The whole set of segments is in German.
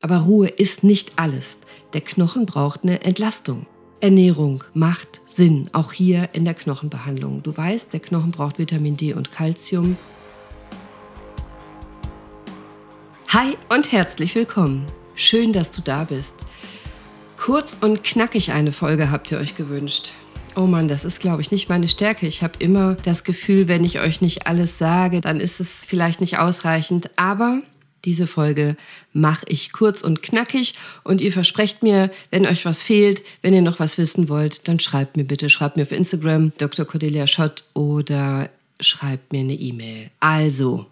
Aber Ruhe ist nicht alles. Der Knochen braucht eine Entlastung. Ernährung macht Sinn, auch hier in der Knochenbehandlung. Du weißt, der Knochen braucht Vitamin D und Calcium. Hi und herzlich willkommen. Schön, dass du da bist. Kurz und knackig eine Folge habt ihr euch gewünscht. Oh Mann, das ist, glaube ich, nicht meine Stärke. Ich habe immer das Gefühl, wenn ich euch nicht alles sage, dann ist es vielleicht nicht ausreichend. Aber diese Folge mache ich kurz und knackig und ihr versprecht mir, wenn euch was fehlt, wenn ihr noch was wissen wollt, dann schreibt mir bitte, schreibt mir auf Instagram Dr. Cordelia Schott oder schreibt mir eine E-Mail. Also,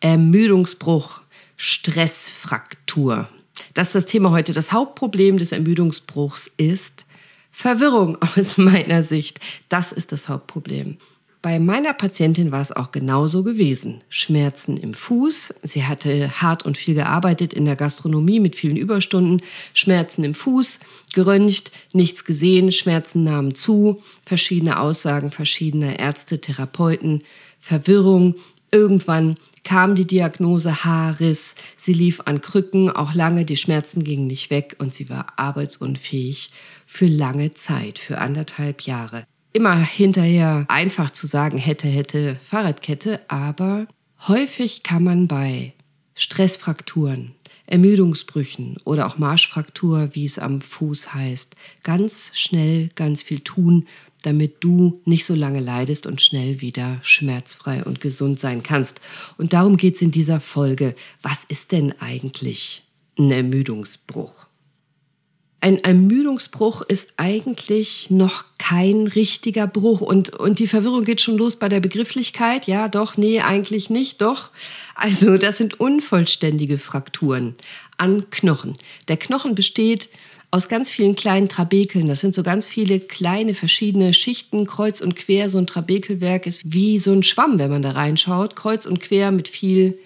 Ermüdungsbruch, Stressfraktur. Das ist das Thema heute. Das Hauptproblem des Ermüdungsbruchs ist Verwirrung aus meiner Sicht. Das ist das Hauptproblem. Bei meiner Patientin war es auch genauso gewesen. Schmerzen im Fuß. Sie hatte hart und viel gearbeitet in der Gastronomie mit vielen Überstunden. Schmerzen im Fuß, geröntgt, nichts gesehen, Schmerzen nahmen zu, verschiedene Aussagen verschiedener Ärzte, Therapeuten, Verwirrung. Irgendwann kam die Diagnose Haarriss. Sie lief an Krücken, auch lange, die Schmerzen gingen nicht weg und sie war arbeitsunfähig für lange Zeit, für anderthalb Jahre immer hinterher einfach zu sagen, hätte, hätte, Fahrradkette, aber häufig kann man bei Stressfrakturen, Ermüdungsbrüchen oder auch Marschfraktur, wie es am Fuß heißt, ganz schnell ganz viel tun, damit du nicht so lange leidest und schnell wieder schmerzfrei und gesund sein kannst. Und darum geht es in dieser Folge. Was ist denn eigentlich ein Ermüdungsbruch? Ein Ermüdungsbruch ist eigentlich noch kein richtiger Bruch. Und, und die Verwirrung geht schon los bei der Begrifflichkeit. Ja, doch, nee, eigentlich nicht, doch. Also das sind unvollständige Frakturen an Knochen. Der Knochen besteht aus ganz vielen kleinen Trabekeln. Das sind so ganz viele kleine verschiedene Schichten, kreuz und quer. So ein Trabekelwerk ist wie so ein Schwamm, wenn man da reinschaut. Kreuz und quer mit viel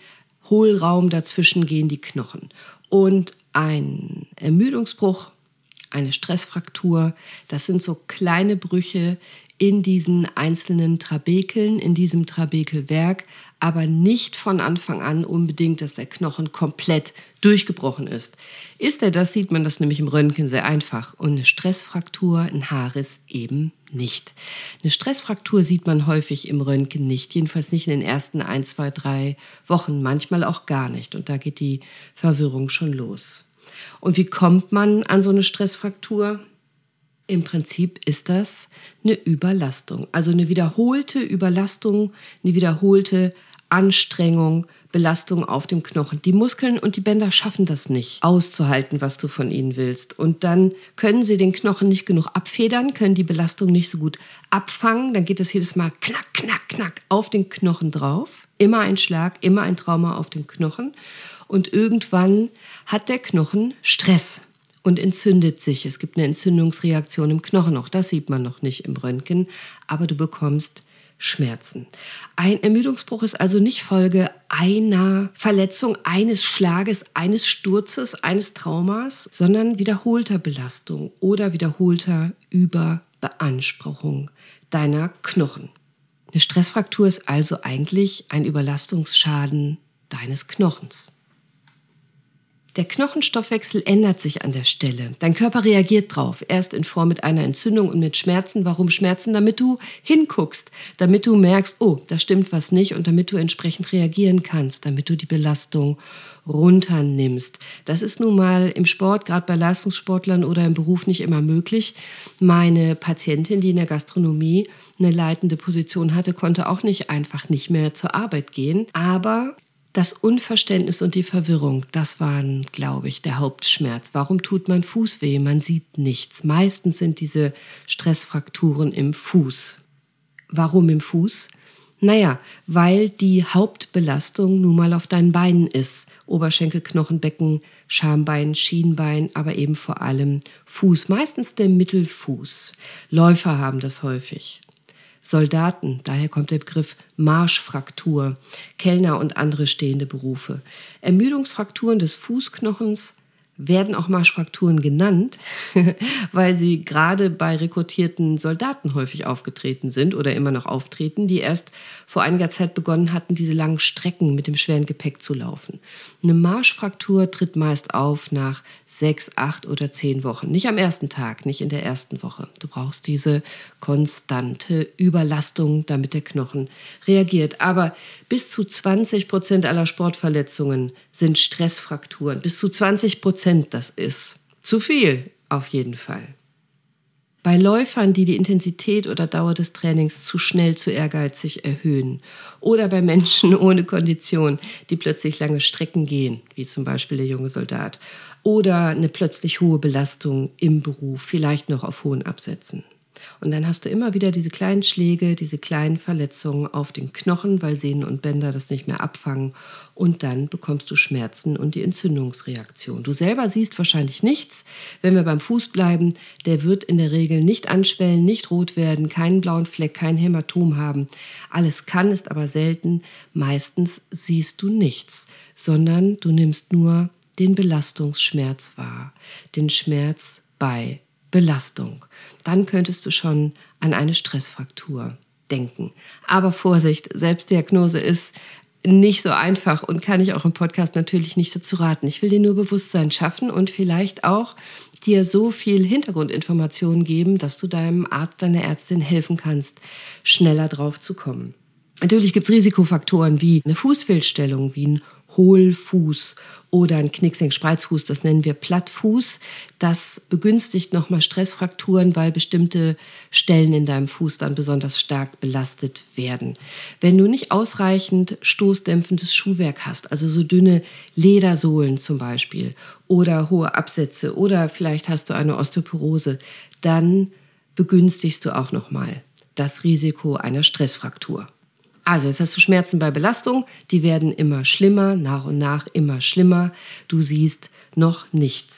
Hohlraum dazwischen gehen die Knochen. Und ein Ermüdungsbruch eine Stressfraktur. Das sind so kleine Brüche in diesen einzelnen Trabekeln, in diesem Trabekelwerk, aber nicht von Anfang an unbedingt, dass der Knochen komplett durchgebrochen ist. Ist er das, sieht man das nämlich im Röntgen sehr einfach. Und eine Stressfraktur, ein Haares eben nicht. Eine Stressfraktur sieht man häufig im Röntgen nicht, jedenfalls nicht in den ersten ein, zwei, drei Wochen, manchmal auch gar nicht. Und da geht die Verwirrung schon los. Und wie kommt man an so eine Stressfraktur? Im Prinzip ist das eine Überlastung, also eine wiederholte Überlastung, eine wiederholte Anstrengung, Belastung auf dem Knochen. Die Muskeln und die Bänder schaffen das nicht, auszuhalten, was du von ihnen willst. Und dann können sie den Knochen nicht genug abfedern, können die Belastung nicht so gut abfangen. Dann geht es jedes Mal knack, knack, knack auf den Knochen drauf. Immer ein Schlag, immer ein Trauma auf dem Knochen und irgendwann hat der Knochen Stress und entzündet sich. Es gibt eine Entzündungsreaktion im Knochen. Auch das sieht man noch nicht im Röntgen, aber du bekommst Schmerzen. Ein Ermüdungsbruch ist also nicht Folge einer Verletzung, eines Schlages, eines Sturzes, eines Traumas, sondern wiederholter Belastung oder wiederholter Überbeanspruchung deiner Knochen. Eine Stressfraktur ist also eigentlich ein Überlastungsschaden deines Knochens. Der Knochenstoffwechsel ändert sich an der Stelle. Dein Körper reagiert drauf. Erst in Form mit einer Entzündung und mit Schmerzen. Warum Schmerzen? Damit du hinguckst, damit du merkst, oh, da stimmt was nicht und damit du entsprechend reagieren kannst, damit du die Belastung runternimmst. Das ist nun mal im Sport, gerade bei Leistungssportlern oder im Beruf nicht immer möglich. Meine Patientin, die in der Gastronomie eine leitende Position hatte, konnte auch nicht einfach nicht mehr zur Arbeit gehen. Aber das Unverständnis und die Verwirrung, das waren, glaube ich, der Hauptschmerz. Warum tut man Fuß weh? Man sieht nichts. Meistens sind diese Stressfrakturen im Fuß. Warum im Fuß? Naja, weil die Hauptbelastung nun mal auf deinen Beinen ist. Oberschenkel, Knochenbecken, Schambein, Schienbein, aber eben vor allem Fuß. Meistens der Mittelfuß. Läufer haben das häufig. Soldaten, daher kommt der Begriff Marschfraktur, Kellner und andere stehende Berufe. Ermüdungsfrakturen des Fußknochens werden auch Marschfrakturen genannt, weil sie gerade bei rekrutierten Soldaten häufig aufgetreten sind oder immer noch auftreten, die erst vor einiger Zeit begonnen hatten, diese langen Strecken mit dem schweren Gepäck zu laufen. Eine Marschfraktur tritt meist auf nach sechs, acht oder zehn Wochen. Nicht am ersten Tag, nicht in der ersten Woche. Du brauchst diese konstante Überlastung, damit der Knochen reagiert. Aber bis zu 20 Prozent aller Sportverletzungen sind Stressfrakturen. Bis zu 20 Prozent, das ist zu viel, auf jeden Fall. Bei Läufern, die die Intensität oder Dauer des Trainings zu schnell, zu ehrgeizig erhöhen. Oder bei Menschen ohne Kondition, die plötzlich lange Strecken gehen, wie zum Beispiel der junge Soldat. Oder eine plötzlich hohe Belastung im Beruf, vielleicht noch auf hohen Absätzen. Und dann hast du immer wieder diese kleinen Schläge, diese kleinen Verletzungen auf den Knochen, weil Sehnen und Bänder das nicht mehr abfangen. Und dann bekommst du Schmerzen und die Entzündungsreaktion. Du selber siehst wahrscheinlich nichts. Wenn wir beim Fuß bleiben, der wird in der Regel nicht anschwellen, nicht rot werden, keinen blauen Fleck, kein Hämatom haben. Alles kann, ist aber selten. Meistens siehst du nichts, sondern du nimmst nur den Belastungsschmerz wahr, den Schmerz bei Belastung. Dann könntest du schon an eine Stressfraktur denken. Aber Vorsicht, Selbstdiagnose ist nicht so einfach und kann ich auch im Podcast natürlich nicht dazu raten. Ich will dir nur Bewusstsein schaffen und vielleicht auch dir so viel Hintergrundinformationen geben, dass du deinem Arzt, deiner Ärztin helfen kannst, schneller drauf zu kommen. Natürlich gibt es Risikofaktoren wie eine Fußfehlstellung, wie ein Hohlfuß oder ein Knicksenk-Spreizfuß, das nennen wir Plattfuß. Das begünstigt nochmal Stressfrakturen, weil bestimmte Stellen in deinem Fuß dann besonders stark belastet werden. Wenn du nicht ausreichend stoßdämpfendes Schuhwerk hast, also so dünne Ledersohlen zum Beispiel oder hohe Absätze oder vielleicht hast du eine Osteoporose, dann begünstigst du auch nochmal das Risiko einer Stressfraktur. Also jetzt hast du Schmerzen bei Belastung, die werden immer schlimmer, nach und nach immer schlimmer. Du siehst noch nichts.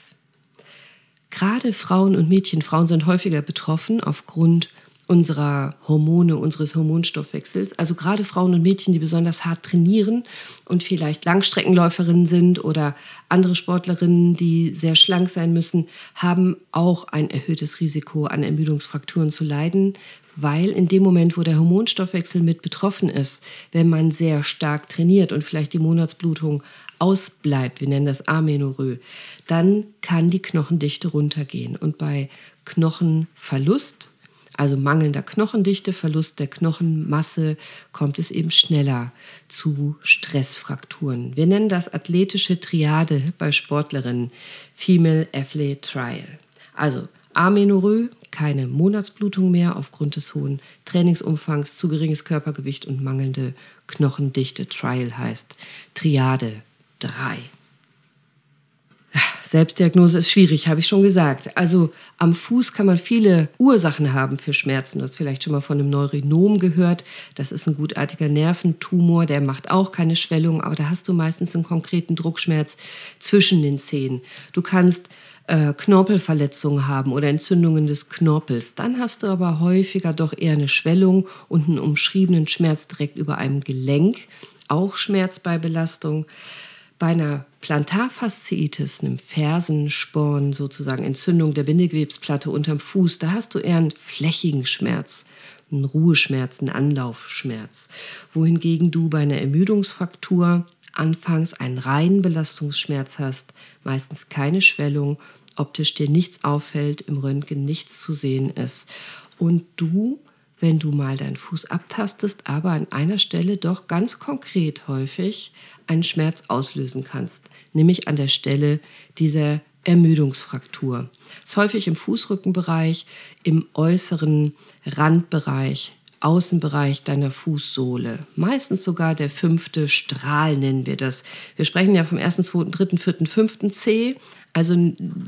Gerade Frauen und Mädchen, Frauen sind häufiger betroffen aufgrund unserer Hormone, unseres Hormonstoffwechsels. Also gerade Frauen und Mädchen, die besonders hart trainieren und vielleicht Langstreckenläuferinnen sind oder andere Sportlerinnen, die sehr schlank sein müssen, haben auch ein erhöhtes Risiko an Ermüdungsfrakturen zu leiden, weil in dem Moment, wo der Hormonstoffwechsel mit betroffen ist, wenn man sehr stark trainiert und vielleicht die Monatsblutung ausbleibt, wir nennen das Amenorrhoe, dann kann die Knochendichte runtergehen. Und bei Knochenverlust, also mangelnder Knochendichte, Verlust der Knochenmasse, kommt es eben schneller zu Stressfrakturen. Wir nennen das athletische Triade bei Sportlerinnen, Female Athlete Trial. Also Amenorrhoe, keine Monatsblutung mehr aufgrund des hohen Trainingsumfangs, zu geringes Körpergewicht und mangelnde Knochendichte. Trial heißt Triade 3. Selbstdiagnose ist schwierig, habe ich schon gesagt. Also am Fuß kann man viele Ursachen haben für Schmerzen. Du hast vielleicht schon mal von einem Neurinom gehört. Das ist ein gutartiger Nerventumor, der macht auch keine Schwellung, aber da hast du meistens einen konkreten Druckschmerz zwischen den Zehen. Du kannst äh, Knorpelverletzungen haben oder Entzündungen des Knorpels. Dann hast du aber häufiger doch eher eine Schwellung und einen umschriebenen Schmerz direkt über einem Gelenk. Auch Schmerz bei Belastung. Bei einer Plantarfasziitis, einem Fersensporn, sozusagen Entzündung der Bindegewebsplatte unterm Fuß, da hast du eher einen flächigen Schmerz, einen Ruheschmerz, einen Anlaufschmerz. Wohingegen du bei einer Ermüdungsfraktur anfangs einen reinen Belastungsschmerz hast, meistens keine Schwellung, optisch dir nichts auffällt, im Röntgen nichts zu sehen ist und du, wenn du mal deinen Fuß abtastest, aber an einer Stelle doch ganz konkret häufig einen Schmerz auslösen kannst, nämlich an der Stelle dieser Ermüdungsfraktur. Das ist häufig im Fußrückenbereich, im äußeren Randbereich Außenbereich deiner Fußsohle. Meistens sogar der fünfte Strahl nennen wir das. Wir sprechen ja vom ersten, zweiten, dritten, vierten, fünften C. Also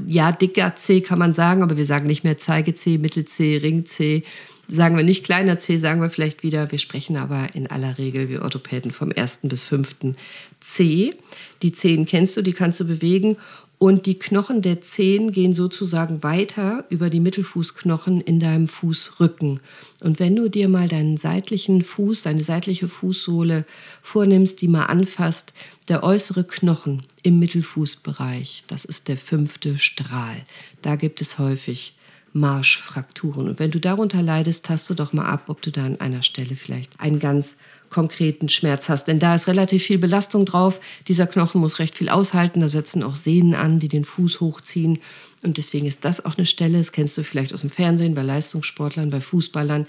ja, dicker C kann man sagen, aber wir sagen nicht mehr Zeige-C, Mittel-C, Ring-C. Sagen wir nicht kleiner C, sagen wir vielleicht wieder, wir sprechen aber in aller Regel, wir Orthopäden, vom ersten bis fünften C. Die Zehen kennst du, die kannst du bewegen und die Knochen der Zehen gehen sozusagen weiter über die Mittelfußknochen in deinem Fußrücken. Und wenn du dir mal deinen seitlichen Fuß, deine seitliche Fußsohle vornimmst, die mal anfasst, der äußere Knochen im Mittelfußbereich, das ist der fünfte Strahl. Da gibt es häufig Marschfrakturen. Und wenn du darunter leidest, hast du doch mal ab, ob du da an einer Stelle vielleicht einen ganz konkreten Schmerz hast. Denn da ist relativ viel Belastung drauf. Dieser Knochen muss recht viel aushalten. Da setzen auch Sehnen an, die den Fuß hochziehen. Und deswegen ist das auch eine Stelle, das kennst du vielleicht aus dem Fernsehen, bei Leistungssportlern, bei Fußballern,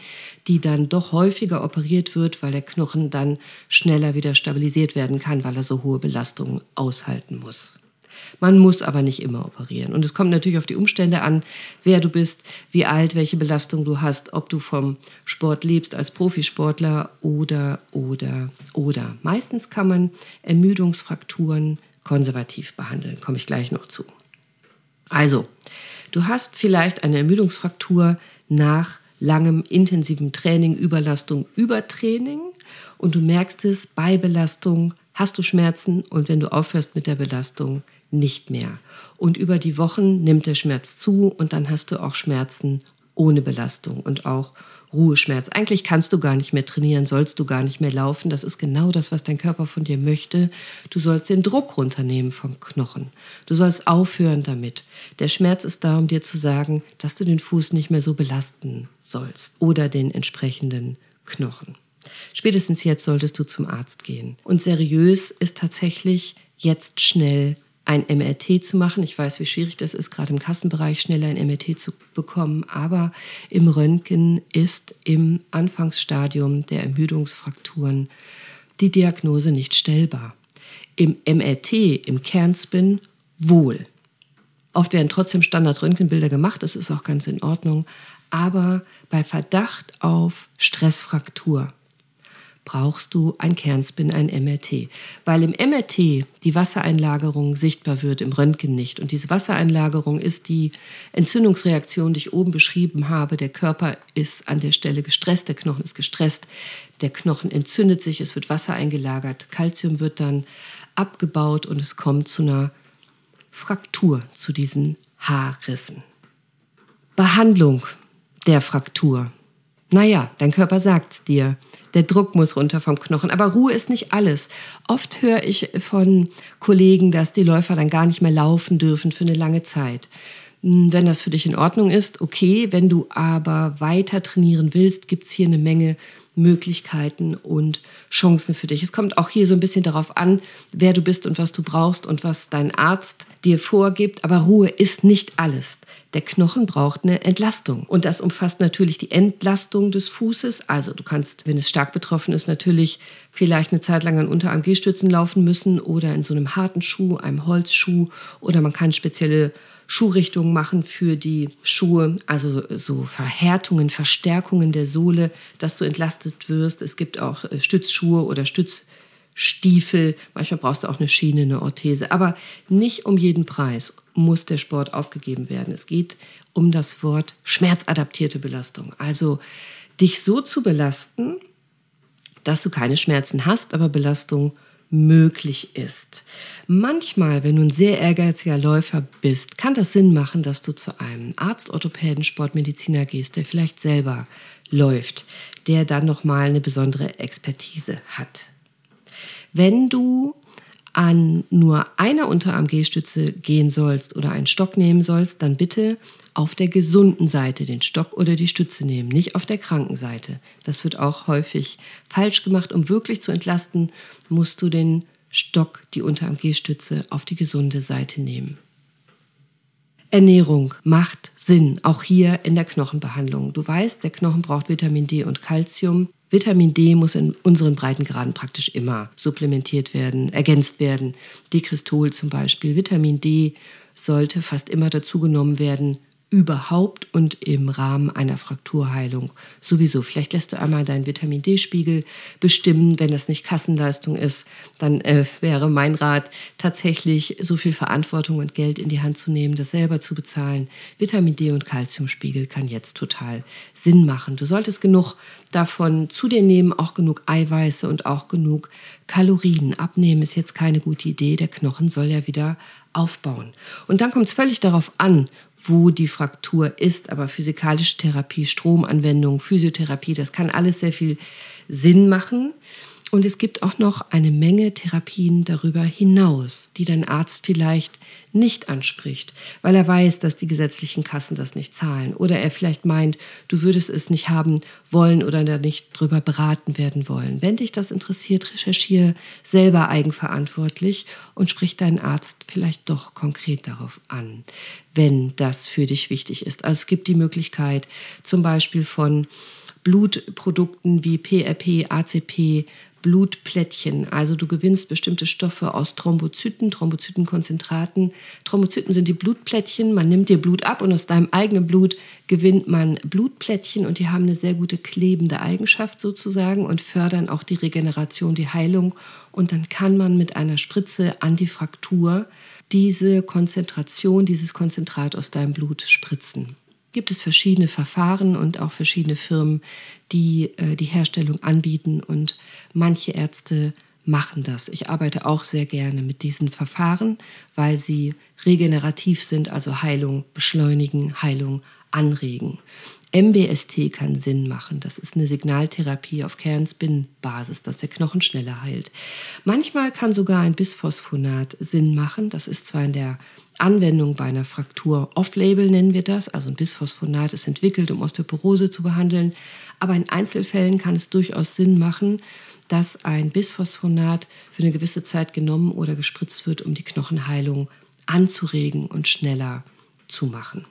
die dann doch häufiger operiert wird, weil der Knochen dann schneller wieder stabilisiert werden kann, weil er so hohe Belastungen aushalten muss. Man muss aber nicht immer operieren. Und es kommt natürlich auf die Umstände an, wer du bist, wie alt, welche Belastung du hast, ob du vom Sport lebst als Profisportler oder, oder, oder. Meistens kann man Ermüdungsfrakturen konservativ behandeln, komme ich gleich noch zu. Also, du hast vielleicht eine Ermüdungsfraktur nach langem intensiven Training, Überlastung, Übertraining und du merkst es bei Belastung, hast du Schmerzen und wenn du aufhörst mit der Belastung, nicht mehr. Und über die Wochen nimmt der Schmerz zu und dann hast du auch Schmerzen ohne Belastung und auch Ruheschmerz. Eigentlich kannst du gar nicht mehr trainieren, sollst du gar nicht mehr laufen. Das ist genau das, was dein Körper von dir möchte. Du sollst den Druck runternehmen vom Knochen. Du sollst aufhören damit. Der Schmerz ist da, um dir zu sagen, dass du den Fuß nicht mehr so belasten sollst oder den entsprechenden Knochen. Spätestens jetzt solltest du zum Arzt gehen. Und seriös ist tatsächlich jetzt schnell ein MRT zu machen. Ich weiß, wie schwierig das ist, gerade im Kassenbereich schneller ein MRT zu bekommen, aber im Röntgen ist im Anfangsstadium der Ermüdungsfrakturen die Diagnose nicht stellbar. Im MRT, im Kernspin, wohl. Oft werden trotzdem Standard-Röntgenbilder gemacht, das ist auch ganz in Ordnung, aber bei Verdacht auf Stressfraktur brauchst du ein Kernspin, ein MRT. Weil im MRT die Wassereinlagerung sichtbar wird, im Röntgen nicht. Und diese Wassereinlagerung ist die Entzündungsreaktion, die ich oben beschrieben habe. Der Körper ist an der Stelle gestresst, der Knochen ist gestresst, der Knochen entzündet sich, es wird Wasser eingelagert, Kalzium wird dann abgebaut und es kommt zu einer Fraktur, zu diesen Haarrissen. Behandlung der Fraktur. Naja, dein Körper sagt dir, der Druck muss runter vom Knochen. Aber Ruhe ist nicht alles. Oft höre ich von Kollegen, dass die Läufer dann gar nicht mehr laufen dürfen für eine lange Zeit. Hm, wenn das für dich in Ordnung ist, okay. Wenn du aber weiter trainieren willst, gibt es hier eine Menge Möglichkeiten und Chancen für dich. Es kommt auch hier so ein bisschen darauf an, wer du bist und was du brauchst und was dein Arzt dir vorgibt. Aber Ruhe ist nicht alles. Der Knochen braucht eine Entlastung. Und das umfasst natürlich die Entlastung des Fußes. Also du kannst, wenn es stark betroffen ist, natürlich vielleicht eine Zeit lang an Unterarm-G-Stützen laufen müssen oder in so einem harten Schuh, einem Holzschuh. Oder man kann spezielle Schuhrichtungen machen für die Schuhe, also so Verhärtungen, Verstärkungen der Sohle, dass du entlastet wirst. Es gibt auch äh, Stützschuhe oder Stützstiefel. Manchmal brauchst du auch eine Schiene, eine Orthese, aber nicht um jeden Preis muss der Sport aufgegeben werden. Es geht um das Wort schmerzadaptierte Belastung. Also dich so zu belasten, dass du keine Schmerzen hast, aber Belastung möglich ist. Manchmal, wenn du ein sehr ehrgeiziger Läufer bist, kann das Sinn machen, dass du zu einem Arzt, Orthopäden, Sportmediziner gehst, der vielleicht selber läuft, der dann nochmal eine besondere Expertise hat. Wenn du an nur einer Unterarm-G-Stütze gehen sollst oder einen Stock nehmen sollst, dann bitte auf der gesunden Seite den Stock oder die Stütze nehmen, nicht auf der kranken Seite. Das wird auch häufig falsch gemacht. Um wirklich zu entlasten, musst du den Stock, die Unterarm-G-Stütze auf die gesunde Seite nehmen. Ernährung macht Sinn, auch hier in der Knochenbehandlung. Du weißt, der Knochen braucht Vitamin D und Calcium. Vitamin D muss in unseren Breitengraden praktisch immer supplementiert werden, ergänzt werden. Dekristol zum Beispiel. Vitamin D sollte fast immer dazugenommen werden überhaupt und im Rahmen einer Frakturheilung sowieso. Vielleicht lässt du einmal deinen Vitamin D-Spiegel bestimmen. Wenn das nicht Kassenleistung ist, dann äh, wäre mein Rat tatsächlich so viel Verantwortung und Geld in die Hand zu nehmen, das selber zu bezahlen. Vitamin D und Kalziumspiegel kann jetzt total Sinn machen. Du solltest genug davon zu dir nehmen, auch genug Eiweiße und auch genug Kalorien. Abnehmen ist jetzt keine gute Idee. Der Knochen soll ja wieder aufbauen. Und dann kommt es völlig darauf an, wo die Fraktur ist. Aber physikalische Therapie, Stromanwendung, Physiotherapie, das kann alles sehr viel Sinn machen. Und es gibt auch noch eine Menge Therapien darüber hinaus, die dein Arzt vielleicht nicht anspricht, weil er weiß, dass die gesetzlichen Kassen das nicht zahlen. Oder er vielleicht meint, du würdest es nicht haben wollen oder da nicht drüber beraten werden wollen. Wenn dich das interessiert, recherchiere selber eigenverantwortlich und sprich deinen Arzt vielleicht doch konkret darauf an, wenn das für dich wichtig ist. Also es gibt die Möglichkeit zum Beispiel von Blutprodukten wie PRP, ACP, Blutplättchen. Also du gewinnst bestimmte Stoffe aus Thrombozyten, Thrombozytenkonzentraten. Thrombozyten sind die Blutplättchen. Man nimmt dir Blut ab und aus deinem eigenen Blut gewinnt man Blutplättchen und die haben eine sehr gute klebende Eigenschaft sozusagen und fördern auch die Regeneration, die Heilung. Und dann kann man mit einer Spritze an die Fraktur diese Konzentration, dieses Konzentrat aus deinem Blut spritzen gibt es verschiedene Verfahren und auch verschiedene Firmen, die äh, die Herstellung anbieten und manche Ärzte machen das. Ich arbeite auch sehr gerne mit diesen Verfahren, weil sie regenerativ sind, also Heilung beschleunigen, Heilung anregen. MBST kann Sinn machen. Das ist eine Signaltherapie auf Kernspin-Basis, dass der Knochen schneller heilt. Manchmal kann sogar ein Bisphosphonat Sinn machen. Das ist zwar in der Anwendung bei einer Fraktur off-label nennen wir das, also ein Bisphosphonat ist entwickelt, um Osteoporose zu behandeln, aber in Einzelfällen kann es durchaus Sinn machen, dass ein Bisphosphonat für eine gewisse Zeit genommen oder gespritzt wird, um die Knochenheilung anzuregen und schneller zu machen.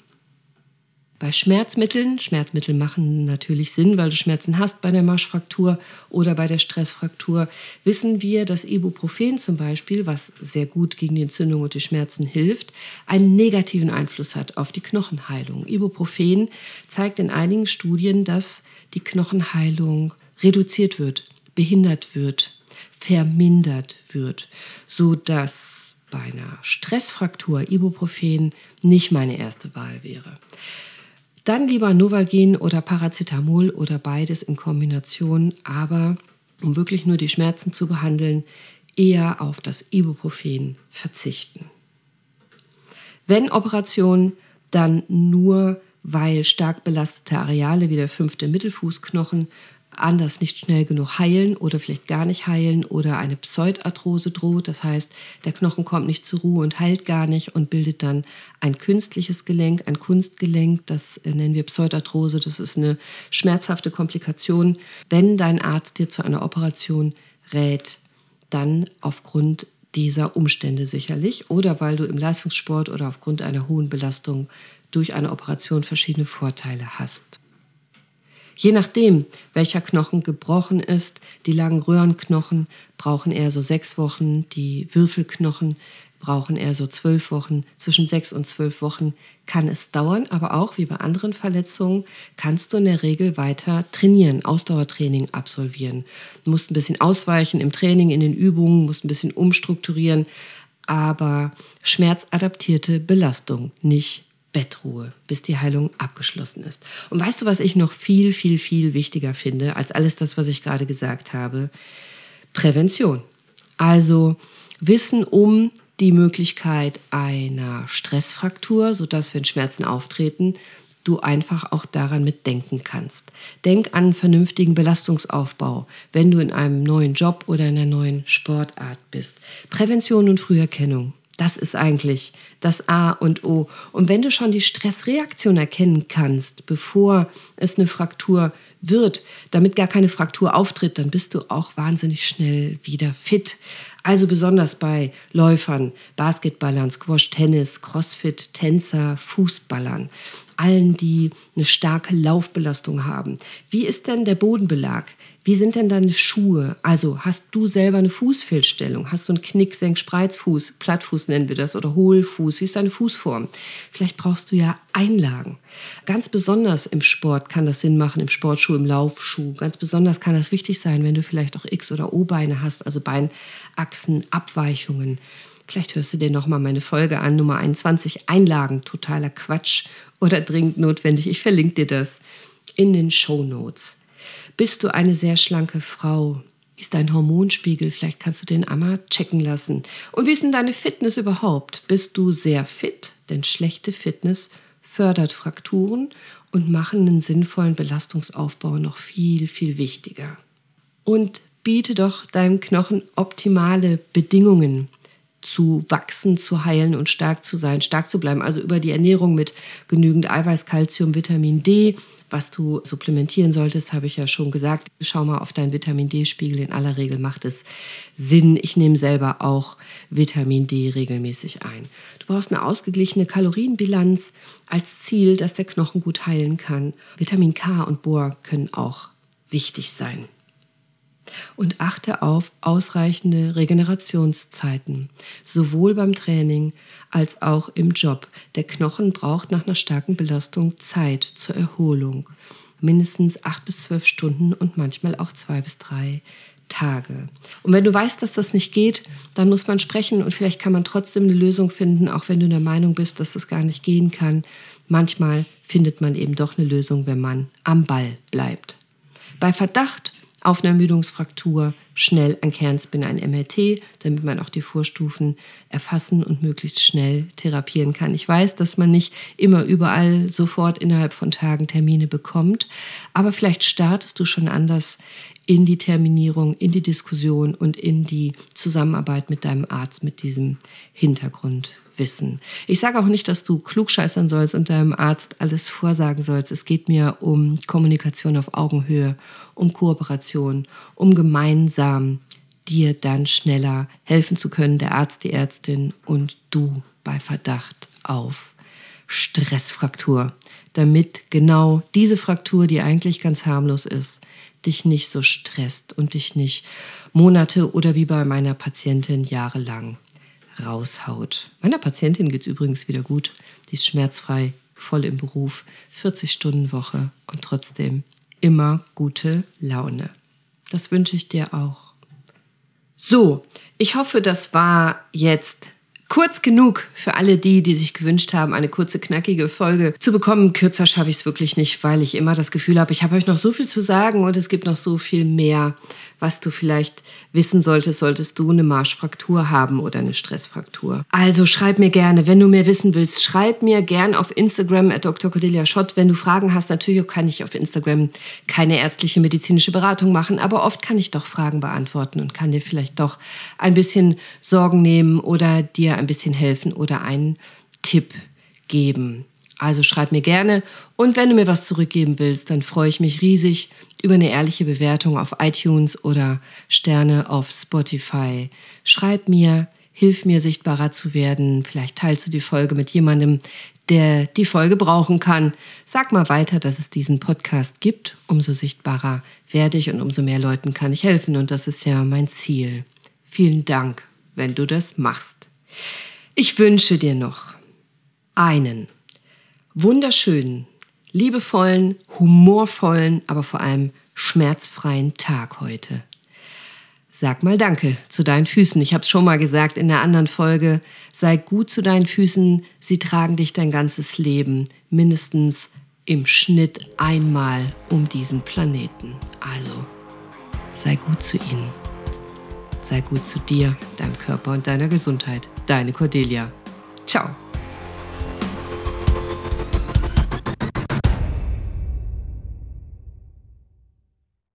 Bei Schmerzmitteln, Schmerzmittel machen natürlich Sinn, weil du Schmerzen hast bei der Marschfraktur oder bei der Stressfraktur, wissen wir, dass Ibuprofen zum Beispiel, was sehr gut gegen die Entzündung und die Schmerzen hilft, einen negativen Einfluss hat auf die Knochenheilung. Ibuprofen zeigt in einigen Studien, dass die Knochenheilung reduziert wird, behindert wird, vermindert wird, sodass bei einer Stressfraktur Ibuprofen nicht meine erste Wahl wäre. Dann lieber Novalgin oder Paracetamol oder beides in Kombination, aber um wirklich nur die Schmerzen zu behandeln, eher auf das Ibuprofen verzichten. Wenn Operation, dann nur, weil stark belastete Areale wie der fünfte Mittelfußknochen anders nicht schnell genug heilen oder vielleicht gar nicht heilen oder eine Pseudarthrose droht. Das heißt, der Knochen kommt nicht zur Ruhe und heilt gar nicht und bildet dann ein künstliches Gelenk, ein Kunstgelenk. Das nennen wir Pseudarthrose. Das ist eine schmerzhafte Komplikation. Wenn dein Arzt dir zu einer Operation rät, dann aufgrund dieser Umstände sicherlich oder weil du im Leistungssport oder aufgrund einer hohen Belastung durch eine Operation verschiedene Vorteile hast. Je nachdem, welcher Knochen gebrochen ist, die langen Röhrenknochen brauchen eher so sechs Wochen, die Würfelknochen brauchen eher so zwölf Wochen. Zwischen sechs und zwölf Wochen kann es dauern, aber auch wie bei anderen Verletzungen kannst du in der Regel weiter trainieren, Ausdauertraining absolvieren. Du musst ein bisschen ausweichen im Training, in den Übungen, musst ein bisschen umstrukturieren, aber schmerzadaptierte Belastung, nicht Bettruhe, bis die Heilung abgeschlossen ist. Und weißt du, was ich noch viel, viel, viel wichtiger finde als alles das, was ich gerade gesagt habe? Prävention. Also Wissen um die Möglichkeit einer Stressfraktur, sodass, wenn Schmerzen auftreten, du einfach auch daran mitdenken kannst. Denk an einen vernünftigen Belastungsaufbau, wenn du in einem neuen Job oder in einer neuen Sportart bist. Prävention und Früherkennung. Das ist eigentlich das A und O. Und wenn du schon die Stressreaktion erkennen kannst, bevor es eine Fraktur wird, damit gar keine Fraktur auftritt, dann bist du auch wahnsinnig schnell wieder fit. Also besonders bei Läufern, Basketballern, Squash, Tennis, Crossfit, Tänzer, Fußballern. Allen, die eine starke Laufbelastung haben. Wie ist denn der Bodenbelag? Wie sind denn deine Schuhe? Also hast du selber eine Fußfehlstellung? Hast du einen Knick, Senk, Spreizfuß, Plattfuß nennen wir das oder Hohlfuß? Wie ist deine Fußform? Vielleicht brauchst du ja Einlagen. Ganz besonders im Sport kann das Sinn machen, im Sportschuh, im Laufschuh. Ganz besonders kann das wichtig sein, wenn du vielleicht auch X- oder O-Beine hast, also Beinachsenabweichungen. Vielleicht hörst du dir nochmal meine Folge an, Nummer 21, Einlagen, totaler Quatsch oder dringend notwendig. Ich verlinke dir das in den Show Notes. Bist du eine sehr schlanke Frau? Ist dein Hormonspiegel? Vielleicht kannst du den einmal checken lassen. Und wie ist denn deine Fitness überhaupt? Bist du sehr fit? Denn schlechte Fitness fördert Frakturen und machen einen sinnvollen Belastungsaufbau noch viel, viel wichtiger. Und biete doch deinem Knochen optimale Bedingungen zu wachsen, zu heilen und stark zu sein, stark zu bleiben. Also über die Ernährung mit genügend Eiweiß, Kalzium, Vitamin D, was du supplementieren solltest, habe ich ja schon gesagt. Schau mal auf deinen Vitamin D-Spiegel. In aller Regel macht es Sinn. Ich nehme selber auch Vitamin D regelmäßig ein. Du brauchst eine ausgeglichene Kalorienbilanz als Ziel, dass der Knochen gut heilen kann. Vitamin K und Bohr können auch wichtig sein und achte auf ausreichende Regenerationszeiten, sowohl beim Training als auch im Job. Der Knochen braucht nach einer starken Belastung Zeit zur Erholung. Mindestens acht bis zwölf Stunden und manchmal auch zwei bis drei Tage. Und wenn du weißt, dass das nicht geht, dann muss man sprechen und vielleicht kann man trotzdem eine Lösung finden, auch wenn du der Meinung bist, dass das gar nicht gehen kann. Manchmal findet man eben doch eine Lösung, wenn man am Ball bleibt. Bei Verdacht auf eine Ermüdungsfraktur schnell ein Kernspin, ein MRT, damit man auch die Vorstufen erfassen und möglichst schnell therapieren kann. Ich weiß, dass man nicht immer überall sofort innerhalb von Tagen Termine bekommt, aber vielleicht startest du schon anders in die Terminierung, in die Diskussion und in die Zusammenarbeit mit deinem Arzt mit diesem Hintergrund wissen. Ich sage auch nicht, dass du klugscheißern sollst und deinem Arzt alles vorsagen sollst. Es geht mir um Kommunikation auf Augenhöhe, um Kooperation, um gemeinsam dir dann schneller helfen zu können, der Arzt, die Ärztin und du bei Verdacht auf Stressfraktur, damit genau diese Fraktur, die eigentlich ganz harmlos ist, dich nicht so stresst und dich nicht Monate oder wie bei meiner Patientin jahrelang raushaut. Meiner Patientin geht es übrigens wieder gut. Die ist schmerzfrei, voll im Beruf, 40 Stunden Woche und trotzdem immer gute Laune. Das wünsche ich dir auch. So, ich hoffe, das war jetzt Kurz genug für alle die, die sich gewünscht haben, eine kurze, knackige Folge zu bekommen. Kürzer schaffe ich es wirklich nicht, weil ich immer das Gefühl habe, ich habe euch noch so viel zu sagen und es gibt noch so viel mehr, was du vielleicht wissen solltest, solltest du eine Marschfraktur haben oder eine Stressfraktur. Also schreib mir gerne, wenn du mehr wissen willst, schreib mir gerne auf Instagram at Dr. Cordelia Schott. Wenn du Fragen hast, natürlich kann ich auf Instagram keine ärztliche medizinische Beratung machen, aber oft kann ich doch Fragen beantworten und kann dir vielleicht doch ein bisschen Sorgen nehmen oder dir ein bisschen helfen oder einen Tipp geben. Also schreib mir gerne und wenn du mir was zurückgeben willst, dann freue ich mich riesig über eine ehrliche Bewertung auf iTunes oder Sterne auf Spotify. Schreib mir, hilf mir sichtbarer zu werden. Vielleicht teilst du die Folge mit jemandem, der die Folge brauchen kann. Sag mal weiter, dass es diesen Podcast gibt. Umso sichtbarer werde ich und umso mehr Leuten kann ich helfen. Und das ist ja mein Ziel. Vielen Dank, wenn du das machst. Ich wünsche dir noch einen wunderschönen, liebevollen, humorvollen, aber vor allem schmerzfreien Tag heute. Sag mal Danke zu deinen Füßen. Ich habe es schon mal gesagt in der anderen Folge. Sei gut zu deinen Füßen. Sie tragen dich dein ganzes Leben. Mindestens im Schnitt einmal um diesen Planeten. Also sei gut zu ihnen. Sei gut zu dir, deinem Körper und deiner Gesundheit. Deine Cordelia. Ciao.